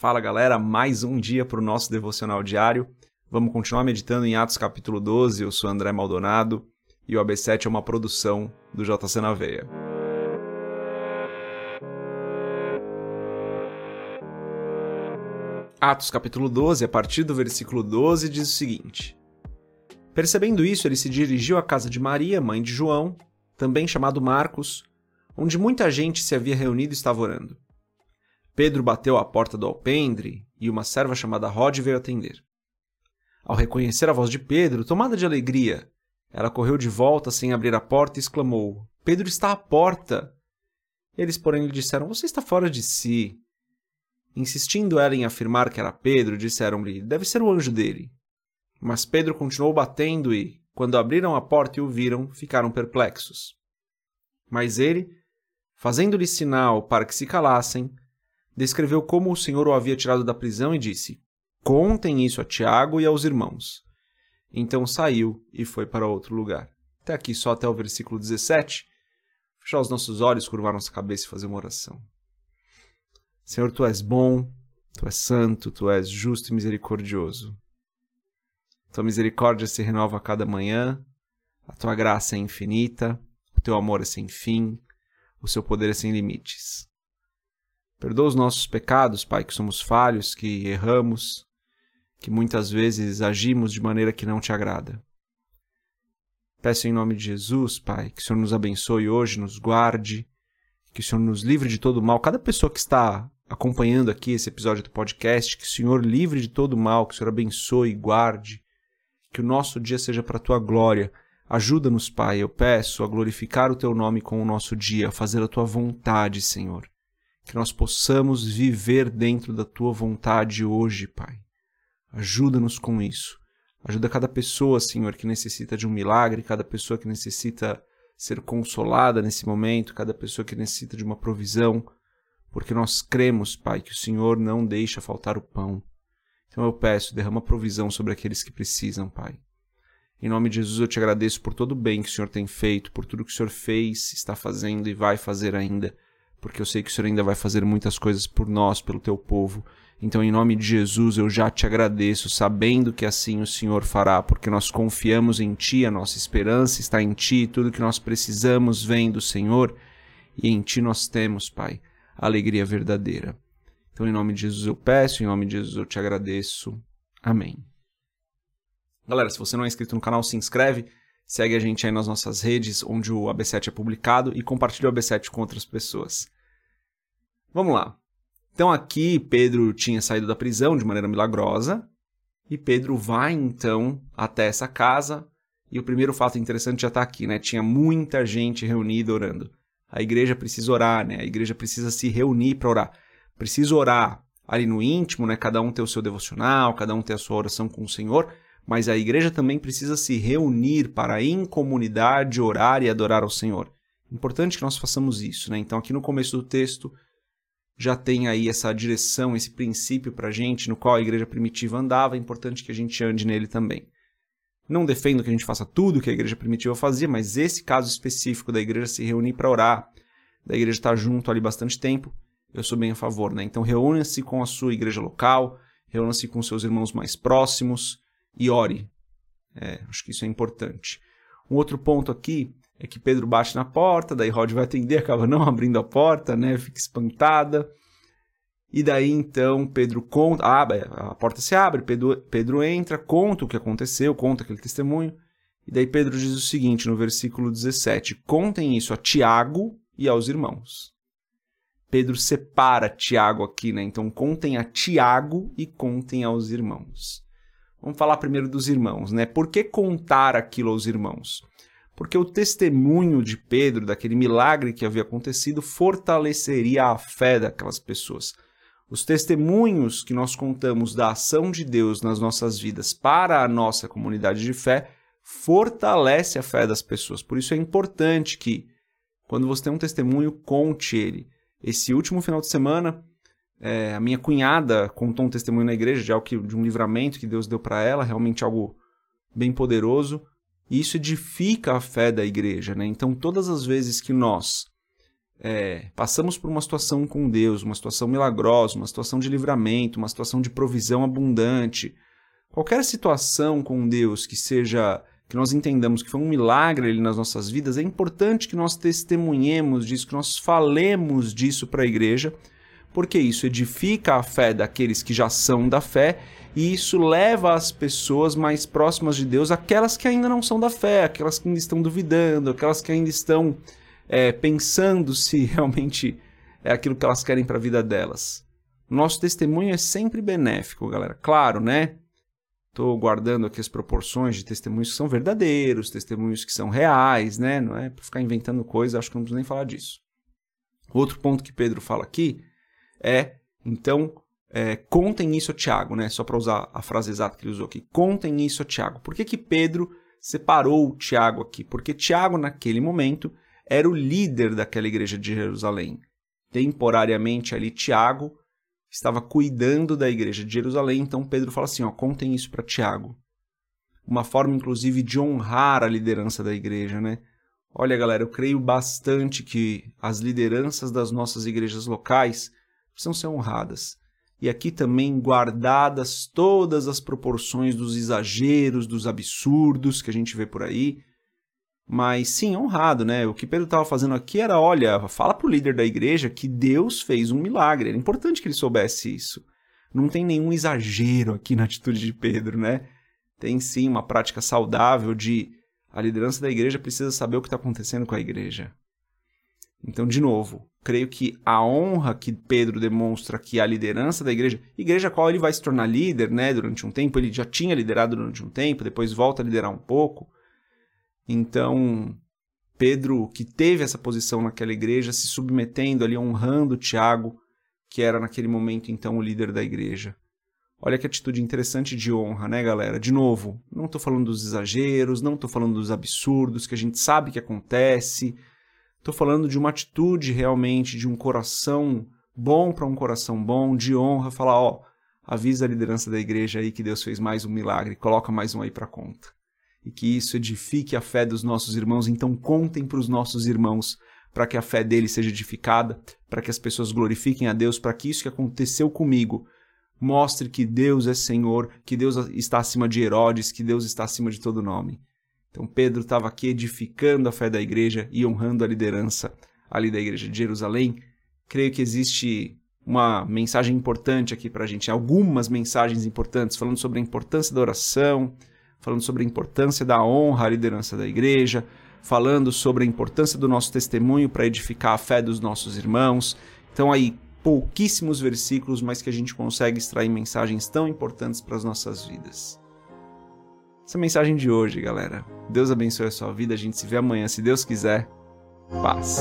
Fala galera, mais um dia para o nosso devocional diário. Vamos continuar meditando em Atos capítulo 12. Eu sou André Maldonado e o AB7 é uma produção do JC na Veia. Atos capítulo 12, a partir do versículo 12, diz o seguinte: Percebendo isso, ele se dirigiu à casa de Maria, mãe de João, também chamado Marcos, onde muita gente se havia reunido e estava orando. Pedro bateu à porta do alpendre e uma serva chamada Rod veio atender. Ao reconhecer a voz de Pedro, tomada de alegria, ela correu de volta sem abrir a porta e exclamou: Pedro está à porta! Eles, porém, lhe disseram: Você está fora de si. Insistindo ela em afirmar que era Pedro, disseram-lhe: Deve ser o anjo dele. Mas Pedro continuou batendo e, quando abriram a porta e o viram, ficaram perplexos. Mas ele, fazendo-lhe sinal para que se calassem, descreveu como o Senhor o havia tirado da prisão e disse: Contem isso a Tiago e aos irmãos. Então saiu e foi para outro lugar. Até aqui, só até o versículo 17. Fechar os nossos olhos, curvar nossa cabeça e fazer uma oração. Senhor, tu és bom, tu és santo, tu és justo e misericordioso. Tua misericórdia se renova a cada manhã, a tua graça é infinita, o teu amor é sem fim, o seu poder é sem limites. Perdoa os nossos pecados, Pai, que somos falhos, que erramos, que muitas vezes agimos de maneira que não te agrada. Peço em nome de Jesus, Pai, que o Senhor nos abençoe hoje, nos guarde, que o Senhor nos livre de todo mal. Cada pessoa que está acompanhando aqui esse episódio do podcast, que o Senhor livre de todo mal, que o Senhor abençoe e guarde, que o nosso dia seja para a tua glória. Ajuda-nos, Pai, eu peço a glorificar o teu nome com o nosso dia, a fazer a tua vontade, Senhor. Que nós possamos viver dentro da tua vontade hoje, Pai. Ajuda-nos com isso. Ajuda cada pessoa, Senhor, que necessita de um milagre, cada pessoa que necessita ser consolada nesse momento, cada pessoa que necessita de uma provisão, porque nós cremos, Pai, que o Senhor não deixa faltar o pão. Então eu peço, derrama provisão sobre aqueles que precisam, Pai. Em nome de Jesus eu te agradeço por todo o bem que o Senhor tem feito, por tudo que o Senhor fez, está fazendo e vai fazer ainda, porque eu sei que o Senhor ainda vai fazer muitas coisas por nós, pelo teu povo. Então, em nome de Jesus, eu já te agradeço, sabendo que assim o Senhor fará, porque nós confiamos em Ti, a nossa esperança está em Ti, tudo que nós precisamos vem do Senhor, e em Ti nós temos, Pai, a alegria verdadeira. Então, em nome de Jesus eu peço, em nome de Jesus eu te agradeço. Amém. Galera, se você não é inscrito no canal, se inscreve, segue a gente aí nas nossas redes, onde o AB7 é publicado, e compartilha o AB7 com outras pessoas. Vamos lá. Então aqui Pedro tinha saído da prisão de maneira milagrosa e Pedro vai então até essa casa e o primeiro fato interessante já está aqui, né? Tinha muita gente reunida orando. A igreja precisa orar, né? A igreja precisa se reunir para orar. Precisa orar ali no íntimo, né? Cada um ter o seu devocional, cada um ter a sua oração com o Senhor, mas a igreja também precisa se reunir para em comunidade orar e adorar ao Senhor. Importante que nós façamos isso, né? Então aqui no começo do texto já tem aí essa direção, esse princípio para a gente, no qual a igreja primitiva andava, é importante que a gente ande nele também. Não defendo que a gente faça tudo que a igreja primitiva fazia, mas esse caso específico da igreja se reunir para orar, da igreja estar junto ali bastante tempo, eu sou bem a favor. Né? Então reúna-se com a sua igreja local, reúna-se com seus irmãos mais próximos e ore. É, acho que isso é importante. Um outro ponto aqui é que Pedro bate na porta, daí Rod vai atender, acaba não abrindo a porta, né? Fica espantada. E daí então Pedro conta, abre, a porta se abre, Pedro, Pedro entra, conta o que aconteceu, conta aquele testemunho. E daí Pedro diz o seguinte no versículo 17: Contem isso a Tiago e aos irmãos. Pedro separa Tiago aqui, né? Então contem a Tiago e contem aos irmãos. Vamos falar primeiro dos irmãos, né? Por que contar aquilo aos irmãos? porque o testemunho de Pedro, daquele milagre que havia acontecido, fortaleceria a fé daquelas pessoas. Os testemunhos que nós contamos da ação de Deus nas nossas vidas para a nossa comunidade de fé fortalece a fé das pessoas. Por isso é importante que, quando você tem um testemunho, conte ele. Esse último final de semana, é, a minha cunhada contou um testemunho na igreja de, algo que, de um livramento que Deus deu para ela, realmente algo bem poderoso. E isso edifica a fé da igreja. Né? Então, todas as vezes que nós é, passamos por uma situação com Deus, uma situação milagrosa, uma situação de livramento, uma situação de provisão abundante, qualquer situação com Deus que seja que nós entendamos que foi um milagre ali nas nossas vidas, é importante que nós testemunhemos disso, que nós falemos disso para a igreja, porque isso edifica a fé daqueles que já são da fé e isso leva as pessoas mais próximas de Deus, aquelas que ainda não são da fé, aquelas que ainda estão duvidando, aquelas que ainda estão é, pensando se realmente é aquilo que elas querem para a vida delas. Nosso testemunho é sempre benéfico, galera. Claro, né? Estou guardando aqui as proporções de testemunhos que são verdadeiros, testemunhos que são reais, né? Não é para ficar inventando coisa, acho que não preciso nem falar disso. Outro ponto que Pedro fala aqui é, então, é, contem isso Tiago, né? Só para usar a frase exata que ele usou aqui. Contem isso Tiago. Por que, que Pedro separou o Tiago aqui? Porque Tiago, naquele momento, era o líder daquela igreja de Jerusalém. Temporariamente ali, Tiago estava cuidando da igreja de Jerusalém, então Pedro fala assim: ó, contem isso para Tiago. Uma forma, inclusive, de honrar a liderança da igreja, né? Olha, galera, eu creio bastante que as lideranças das nossas igrejas locais precisam ser honradas. E aqui também guardadas todas as proporções dos exageros, dos absurdos que a gente vê por aí, mas sim, honrado, né? O que Pedro estava fazendo aqui era, olha, fala para o líder da igreja que Deus fez um milagre. Era importante que ele soubesse isso. Não tem nenhum exagero aqui na atitude de Pedro, né? Tem sim uma prática saudável de a liderança da igreja precisa saber o que está acontecendo com a igreja. Então, de novo, creio que a honra que Pedro demonstra que a liderança da igreja, igreja a qual ele vai se tornar líder, né, durante um tempo, ele já tinha liderado durante um tempo, depois volta a liderar um pouco, então, Pedro, que teve essa posição naquela igreja, se submetendo ali, honrando Tiago, que era naquele momento então o líder da igreja. Olha que atitude interessante de honra, né, galera? De novo, não estou falando dos exageros, não estou falando dos absurdos que a gente sabe que acontece. Estou falando de uma atitude realmente, de um coração bom para um coração bom, de honra, falar, ó, avisa a liderança da igreja aí que Deus fez mais um milagre, coloca mais um aí para conta e que isso edifique a fé dos nossos irmãos. Então, contem para os nossos irmãos para que a fé deles seja edificada, para que as pessoas glorifiquem a Deus, para que isso que aconteceu comigo mostre que Deus é Senhor, que Deus está acima de Herodes, que Deus está acima de todo nome. Então, Pedro estava aqui edificando a fé da igreja e honrando a liderança ali da igreja de Jerusalém. Creio que existe uma mensagem importante aqui para a gente, algumas mensagens importantes, falando sobre a importância da oração, falando sobre a importância da honra à liderança da igreja, falando sobre a importância do nosso testemunho para edificar a fé dos nossos irmãos. Então, aí, pouquíssimos versículos, mas que a gente consegue extrair mensagens tão importantes para as nossas vidas. Essa é mensagem de hoje, galera. Deus abençoe a sua vida. A gente se vê amanhã, se Deus quiser. Paz.